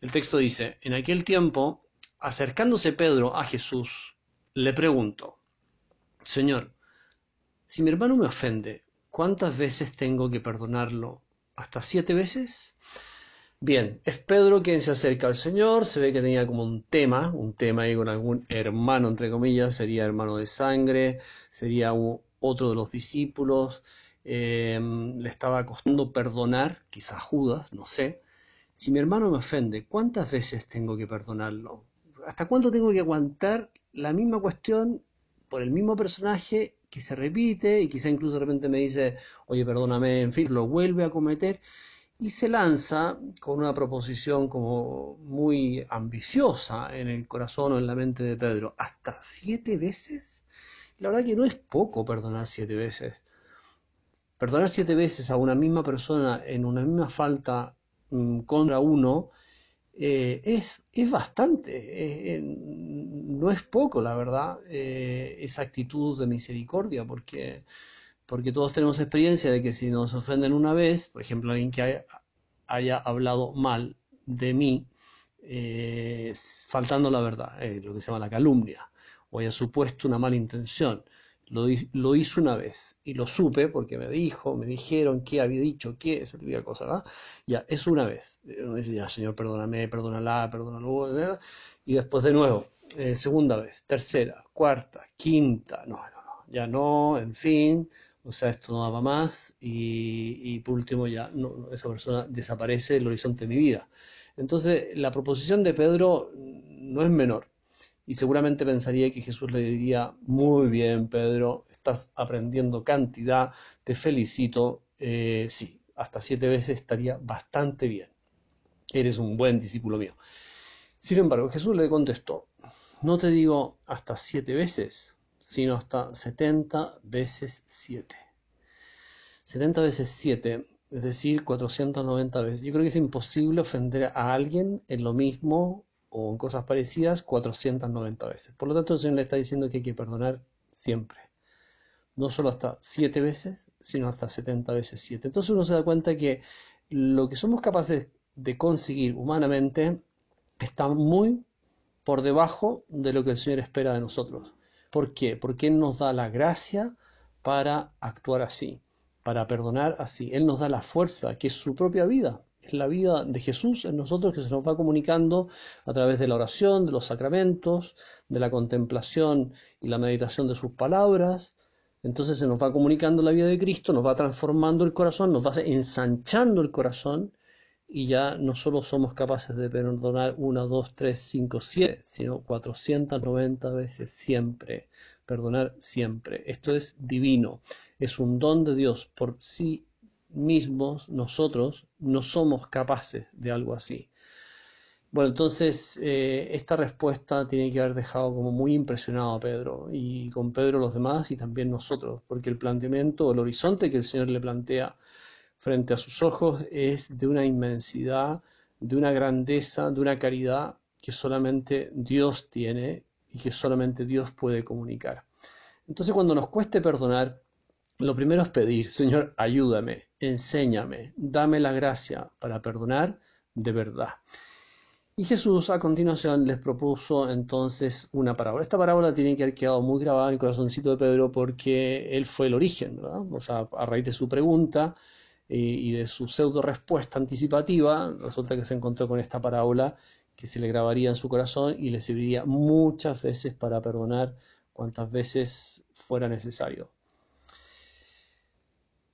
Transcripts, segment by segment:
El texto dice, en aquel tiempo, acercándose Pedro a Jesús, le preguntó, Señor, si mi hermano me ofende, ¿cuántas veces tengo que perdonarlo? ¿Hasta siete veces? Bien, es Pedro quien se acerca al Señor, se ve que tenía como un tema, un tema ahí con algún hermano, entre comillas, sería hermano de sangre, sería otro de los discípulos, em, le estaba costando perdonar, quizás Judas, no sé. Si mi hermano me ofende, ¿cuántas veces tengo que perdonarlo? ¿Hasta cuánto tengo que aguantar la misma cuestión por el mismo personaje que se repite y quizá incluso de repente me dice, oye, perdóname, en fin, lo vuelve a cometer? y se lanza con una proposición como muy ambiciosa en el corazón o en la mente de Pedro. ¿Hasta siete veces? La verdad que no es poco perdonar siete veces. Perdonar siete veces a una misma persona en una misma falta contra uno eh, es, es, bastante, no es poco, la verdad, eh, esa actitud de misericordia, porque porque todos tenemos experiencia de que si nos ofenden una vez, por ejemplo, alguien que haya, hablado mal de mí, eh, faltando la verdad, eh, lo que se llama la calumnia, o haya supuesto una mala intención, lo, lo, hizo una vez y lo supe porque me dijo, me dijeron que había dicho que, esa típica cosa, ¿verdad? Ya, es una vez. Uno dice, ya, Señor, perdóname, perdónala, perdónalo, y después de nuevo, eh, segunda vez, tercera, cuarta, quinta, no, no, no, ya no, en fin, o sea, esto no daba más y, por último ya esa persona desaparece del horizonte de mi vida. Entonces, la proposición de Pedro no es menor y seguramente pensaría que Jesús le diría, muy bien, Pedro, estás aprendiendo cantidad, te felicito, eh, sí, hasta siete veces estaría bastante bien, eres un buen discípulo mío. Sin embargo, Jesús le contestó, no te digo hasta siete veces, sino hasta 70 veces 7. 70 veces 7, es decir, 490 veces. Yo creo que es imposible ofender a alguien en lo mismo o cosas parecidas 490 veces. Por lo tanto, el Señor le está diciendo que hay que perdonar siempre. No solo hasta 7 veces, sino hasta 70 veces 7. Entonces uno se da cuenta que lo que somos capaces de conseguir humanamente está muy por debajo de lo que el Señor espera de nosotros. ¿Por qué? Porque Él nos da la gracia para actuar así, para perdonar así. Él nos da la fuerza, que es su propia vida. Es la vida de Jesús en nosotros que se nos va comunicando a través de la oración, de los sacramentos, de la contemplación y la meditación de sus palabras. Entonces se nos va comunicando la vida de Cristo, nos va transformando el corazón, nos va ensanchando el corazón y ya no solo somos capaces de perdonar una, dos, tres, cinco, siete, sino 490 veces siempre. Perdonar siempre. Esto es divino. Es un don de Dios. Por sí mismos nosotros no somos capaces de algo así. Bueno, entonces eh, esta respuesta tiene que haber dejado como muy impresionado a Pedro y con Pedro los demás y también nosotros, porque el planteamiento, el horizonte que el Señor le plantea frente a sus ojos es de una inmensidad, de una grandeza, de una caridad que solamente Dios tiene y que solamente Dios puede comunicar. Entonces cuando nos cueste perdonar, lo primero es pedir, Señor, ayúdame, enséñame, dame la gracia para perdonar de verdad. Y Jesús a continuación les propuso entonces una parábola. Esta parábola tiene que haber quedado muy grabada en el corazoncito de Pedro porque él fue el origen, ¿verdad? O sea, a raíz de su pregunta, y de su pseudo respuesta anticipativa, resulta que se encontró con esta parábola que se le grabaría en su corazón y le serviría muchas veces para perdonar cuantas veces fuera necesario.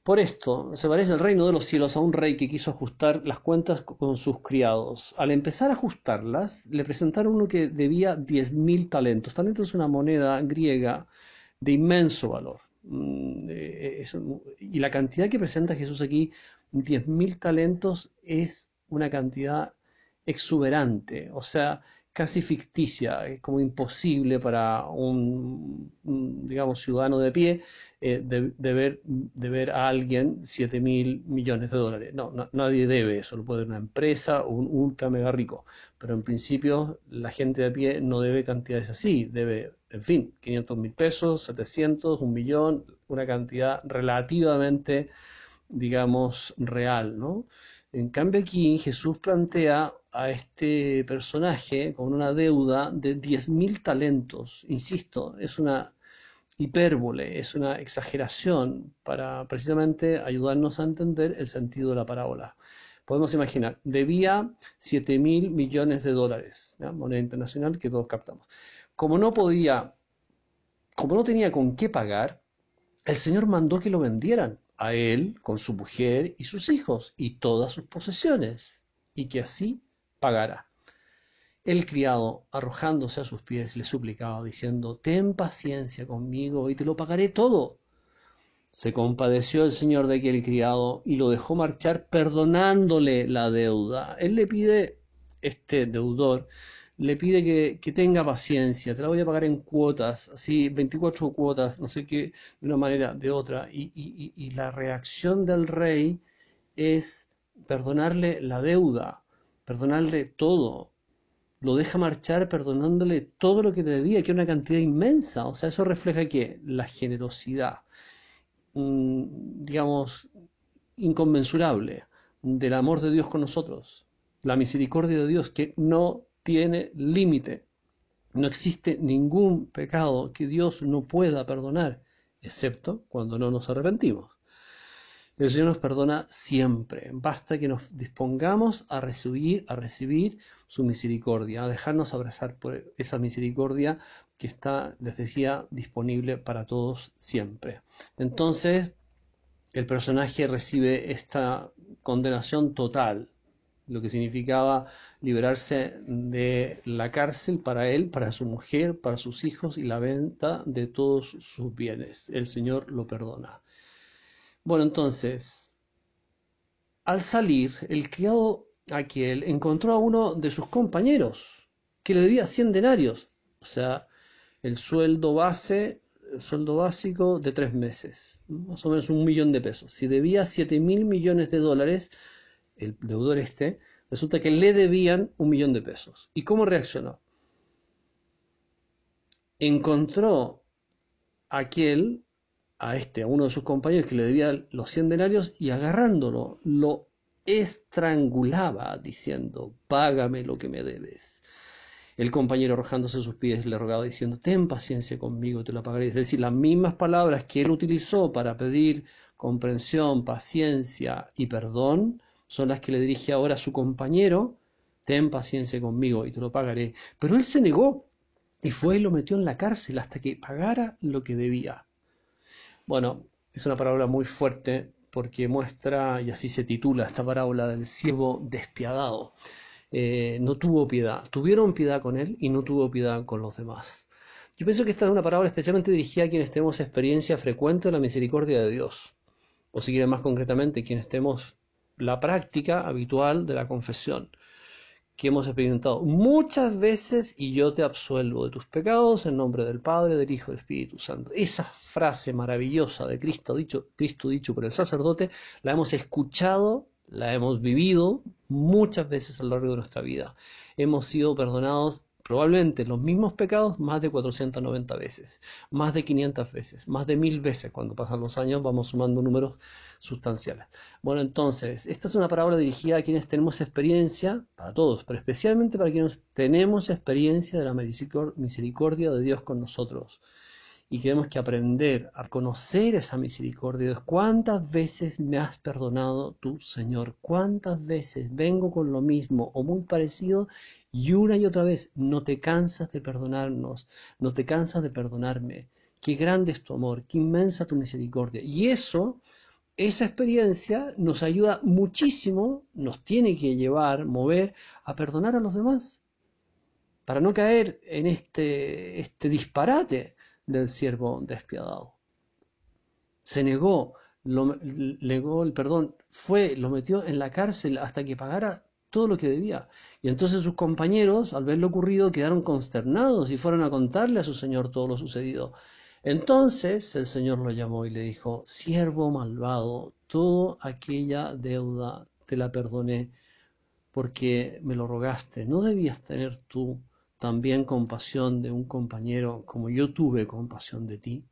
Por esto, se parece el reino de los cielos a un rey que quiso ajustar las cuentas con sus criados. Al empezar a ajustarlas, le presentaron uno que debía diez mil talentos. Talentos es una moneda griega de inmenso valor. Mm, eh, y la cantidad que presenta Jesús aquí, 10.000 talentos, es una cantidad exuberante, o sea, casi ficticia, es como imposible para un, digamos, ciudadano de pie eh, de, ver, de ver a alguien 7 mil millones de dólares. No, nadie debe eso, lo puede una empresa o un ultra mega rico, pero en principio la gente de pie no debe cantidades así, debe, en fin, 500 mil pesos, 700, un millón, una cantidad relativamente, digamos, real, ¿no? En cambio aquí Jesús plantea a este personaje con una deuda de diez mil talentos. Insisto, es una hipérbole, es una exageración para precisamente ayudarnos a entender el sentido de la parábola. Podemos imaginar, debía 7 mil millones de dólares, moneda internacional que todos captamos. Como no podía, como no tenía con qué pagar, el Señor mandó que lo vendieran a él con su mujer y sus hijos y todas sus posesiones, y que así pagara. El criado, arrojándose a sus pies, le suplicaba, diciendo, Ten paciencia conmigo y te lo pagaré todo. Se compadeció el señor de aquel criado y lo dejó marchar perdonándole la deuda. Él le pide, este deudor, le pide que, tenga paciencia, te la voy a pagar en cuotas, así 24 cuotas, no sé qué, de una manera, de otra. Y, y la reacción del rey es perdonarle la deuda, perdonarle todo lo deja marchar perdonándole todo lo que te debía, que es una cantidad inmensa. O sea, eso refleja que la generosidad, mm, digamos, inconmensurable del amor de Dios con nosotros, la misericordia de Dios que no tiene límite. No existe ningún pecado que Dios no pueda perdonar, excepto cuando no nos arrepentimos. El Señor nos perdona siempre. Basta que nos dispongamos a recibir, a recibir su misericordia, a dejarnos abrazar por esa misericordia que está, les decía, disponible para todos siempre. Entonces, el personaje recibe esta condenación total, lo que significaba liberarse de la cárcel para él, para su mujer, para sus hijos y la venta de todos sus bienes. El Señor lo perdona. Bueno, entonces, al salir, el criado aquel encontró a uno de sus compañeros que le debía 100 denarios, o sea, el sueldo base, el sueldo básico de tres meses, más o menos un millón de pesos. Si debía 7 mil millones de dólares, el deudor este, resulta que le debían un millón de pesos. ¿Y cómo reaccionó? Encontró aquel a este, a uno de sus compañeros que le debía los 100 denarios y agarrándolo lo estrangulaba diciendo, págame lo que me debes. El compañero arrojándose a sus pies le rogaba diciendo, ten paciencia conmigo, te lo pagaré. Es decir, las mismas palabras que él utilizó para pedir comprensión, paciencia y perdón son las que le dirige ahora a su compañero, ten paciencia conmigo y te lo pagaré. Pero él se negó y fue y lo metió en la cárcel hasta que pagara lo que debía. Bueno, es una parábola muy fuerte porque muestra, y así se titula esta parábola del siervo despiadado. Eh, no tuvo piedad, tuvieron piedad con él y no tuvo piedad con los demás. Yo pienso que esta es una parábola especialmente dirigida a quienes tenemos experiencia frecuente de la misericordia de Dios, o si quieren más concretamente, quienes tenemos la práctica habitual de la confesión que hemos experimentado muchas veces y yo te absuelvo de tus pecados en nombre del Padre, del Hijo y del Espíritu Santo. Esa frase maravillosa de Cristo dicho, Cristo dicho por el sacerdote, la hemos escuchado, la hemos vivido muchas veces a lo largo de nuestra vida. Hemos sido perdonados probablemente los mismos pecados más de 490 veces, más de 500 veces, más de mil veces. Cuando pasan los años vamos sumando números sustanciales. Bueno, entonces, esta es una parábola dirigida a quienes tenemos experiencia, para todos, pero especialmente para quienes tenemos experiencia de la misericordia de Dios con nosotros. Y tenemos que aprender a conocer esa misericordia. Dios, ¿cuántas veces me has perdonado tú, Señor? ¿Cuántas veces vengo con lo mismo o muy parecido y una y otra vez, no te cansas de perdonarnos, no te cansas de perdonarme. Qué grande es tu amor, qué inmensa tu misericordia. Y eso, esa experiencia nos ayuda muchísimo, nos tiene que llevar, mover a perdonar a los demás, para no caer en este, este disparate del siervo despiadado. Se negó, lo, negó el perdón, fue, lo metió en la cárcel hasta que pagara todo lo que debía. Y entonces sus compañeros, al ver lo ocurrido, quedaron consternados y fueron a contarle a su señor todo lo sucedido. Entonces el señor lo llamó y le dijo, siervo malvado, toda aquella deuda te la perdoné porque me lo rogaste. ¿No debías tener tú también compasión de un compañero como yo tuve compasión de ti?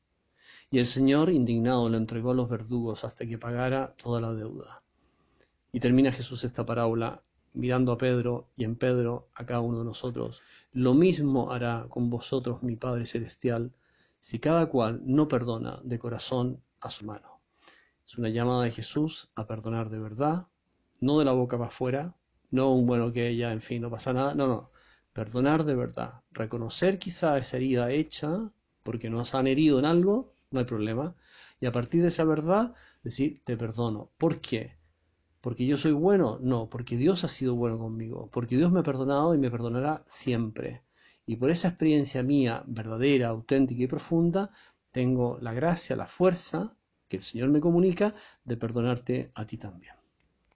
Y el señor, indignado, le entregó a los verdugos hasta que pagara toda la deuda. Y termina Jesús esta parábola mirando a Pedro y en Pedro a cada uno de nosotros. Lo mismo hará con vosotros mi Padre Celestial si cada cual no perdona de corazón a su mano. Es una llamada de Jesús a perdonar de verdad, no de la boca para afuera, no un bueno que ella, en fin, no pasa nada, no, no, perdonar de verdad, reconocer quizá esa herida hecha porque nos han herido en algo, no hay problema, y a partir de esa verdad decir, te perdono. ¿Por qué? ¿Porque yo soy bueno? No, porque Dios ha sido bueno conmigo, porque Dios me ha perdonado y me perdonará siempre. Y por esa experiencia mía verdadera, auténtica y profunda, tengo la gracia, la fuerza que el Señor me comunica de perdonarte a ti también.